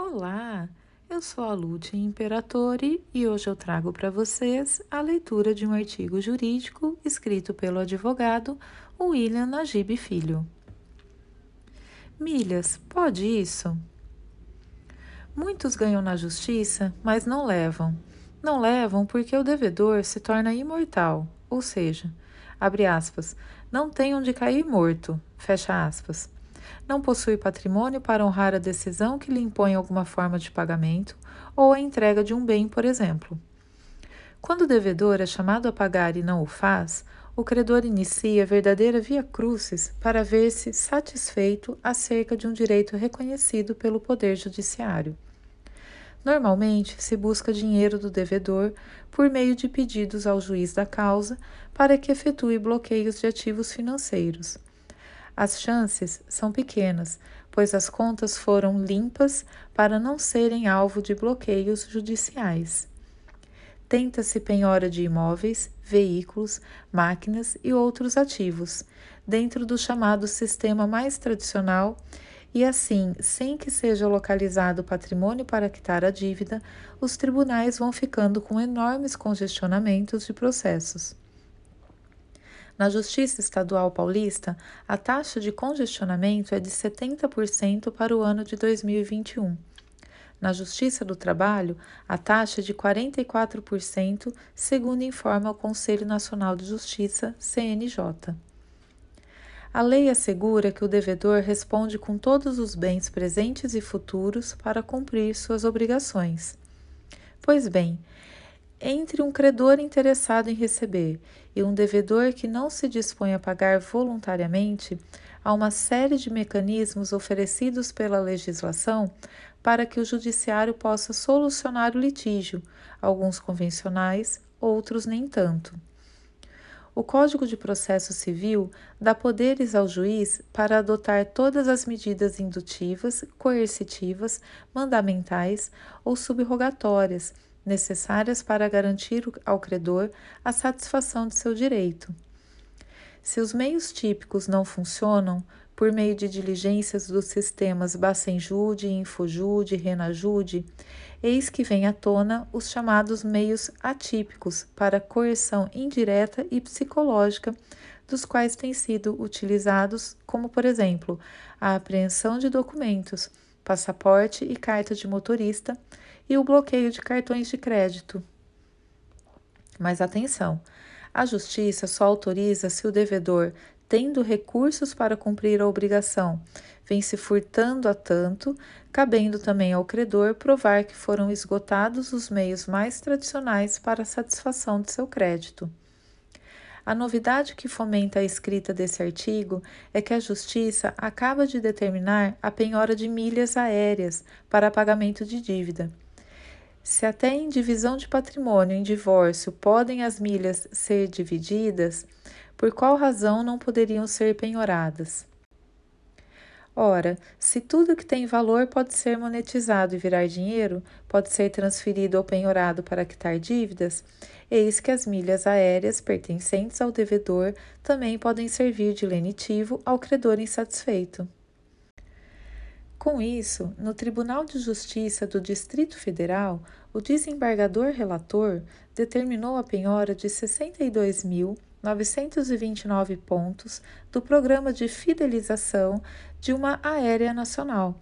Olá, eu sou a Lute Imperatore e hoje eu trago para vocês a leitura de um artigo jurídico escrito pelo advogado William Najib Filho. Milhas, pode isso? Muitos ganham na justiça, mas não levam. Não levam porque o devedor se torna imortal, ou seja, abre aspas, não tem onde cair morto, fecha aspas não possui patrimônio para honrar a decisão que lhe impõe alguma forma de pagamento ou a entrega de um bem, por exemplo. Quando o devedor é chamado a pagar e não o faz, o credor inicia a verdadeira via crucis para ver-se satisfeito acerca de um direito reconhecido pelo Poder Judiciário. Normalmente, se busca dinheiro do devedor por meio de pedidos ao juiz da causa para que efetue bloqueios de ativos financeiros. As chances são pequenas, pois as contas foram limpas para não serem alvo de bloqueios judiciais. Tenta-se penhora de imóveis, veículos, máquinas e outros ativos, dentro do chamado sistema mais tradicional, e assim, sem que seja localizado patrimônio para quitar a dívida, os tribunais vão ficando com enormes congestionamentos de processos. Na Justiça Estadual Paulista, a taxa de congestionamento é de 70% para o ano de 2021. Na Justiça do Trabalho, a taxa é de 44%, segundo informa o Conselho Nacional de Justiça, CNJ. A lei assegura que o devedor responde com todos os bens presentes e futuros para cumprir suas obrigações. Pois bem, entre um credor interessado em receber e um devedor que não se dispõe a pagar voluntariamente, há uma série de mecanismos oferecidos pela legislação para que o judiciário possa solucionar o litígio, alguns convencionais, outros nem tanto. O Código de Processo Civil dá poderes ao juiz para adotar todas as medidas indutivas, coercitivas, mandamentais ou subrogatórias necessárias para garantir ao credor a satisfação de seu direito. Se os meios típicos não funcionam, por meio de diligências dos sistemas Bacenjude, Infojude Renajude, eis que vem à tona os chamados meios atípicos para coerção indireta e psicológica, dos quais têm sido utilizados, como por exemplo, a apreensão de documentos, passaporte e carta de motorista, e o bloqueio de cartões de crédito. Mas atenção! A Justiça só autoriza se o devedor, tendo recursos para cumprir a obrigação, vem se furtando a tanto, cabendo também ao credor provar que foram esgotados os meios mais tradicionais para a satisfação de seu crédito. A novidade que fomenta a escrita desse artigo é que a Justiça acaba de determinar a penhora de milhas aéreas para pagamento de dívida. Se até em divisão de patrimônio em divórcio podem as milhas ser divididas, por qual razão não poderiam ser penhoradas? Ora, se tudo que tem valor pode ser monetizado e virar dinheiro, pode ser transferido ou penhorado para quitar dívidas, eis que as milhas aéreas pertencentes ao devedor também podem servir de lenitivo ao credor insatisfeito. Com isso, no Tribunal de Justiça do Distrito Federal, o desembargador relator determinou a penhora de 62.929 pontos do programa de fidelização de uma aérea nacional,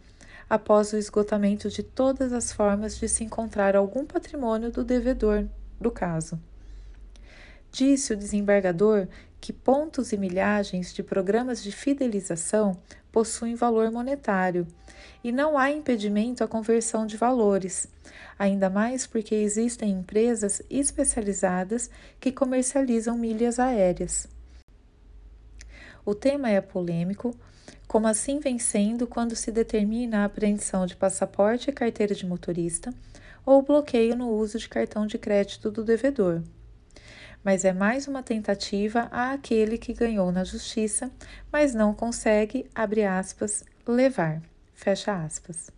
após o esgotamento de todas as formas de se encontrar algum patrimônio do devedor do caso. Disse o desembargador que pontos e milhagens de programas de fidelização possuem valor monetário e não há impedimento à conversão de valores, ainda mais porque existem empresas especializadas que comercializam milhas aéreas. O tema é polêmico, como assim vem sendo quando se determina a apreensão de passaporte e carteira de motorista ou bloqueio no uso de cartão de crédito do devedor mas é mais uma tentativa àquele que ganhou na justiça, mas não consegue, abre aspas, levar, fecha aspas.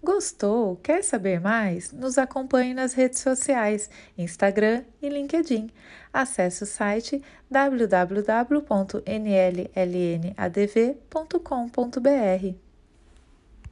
Gostou? Quer saber mais? Nos acompanhe nas redes sociais, Instagram e LinkedIn. Acesse o site www.nllnadv.com.br.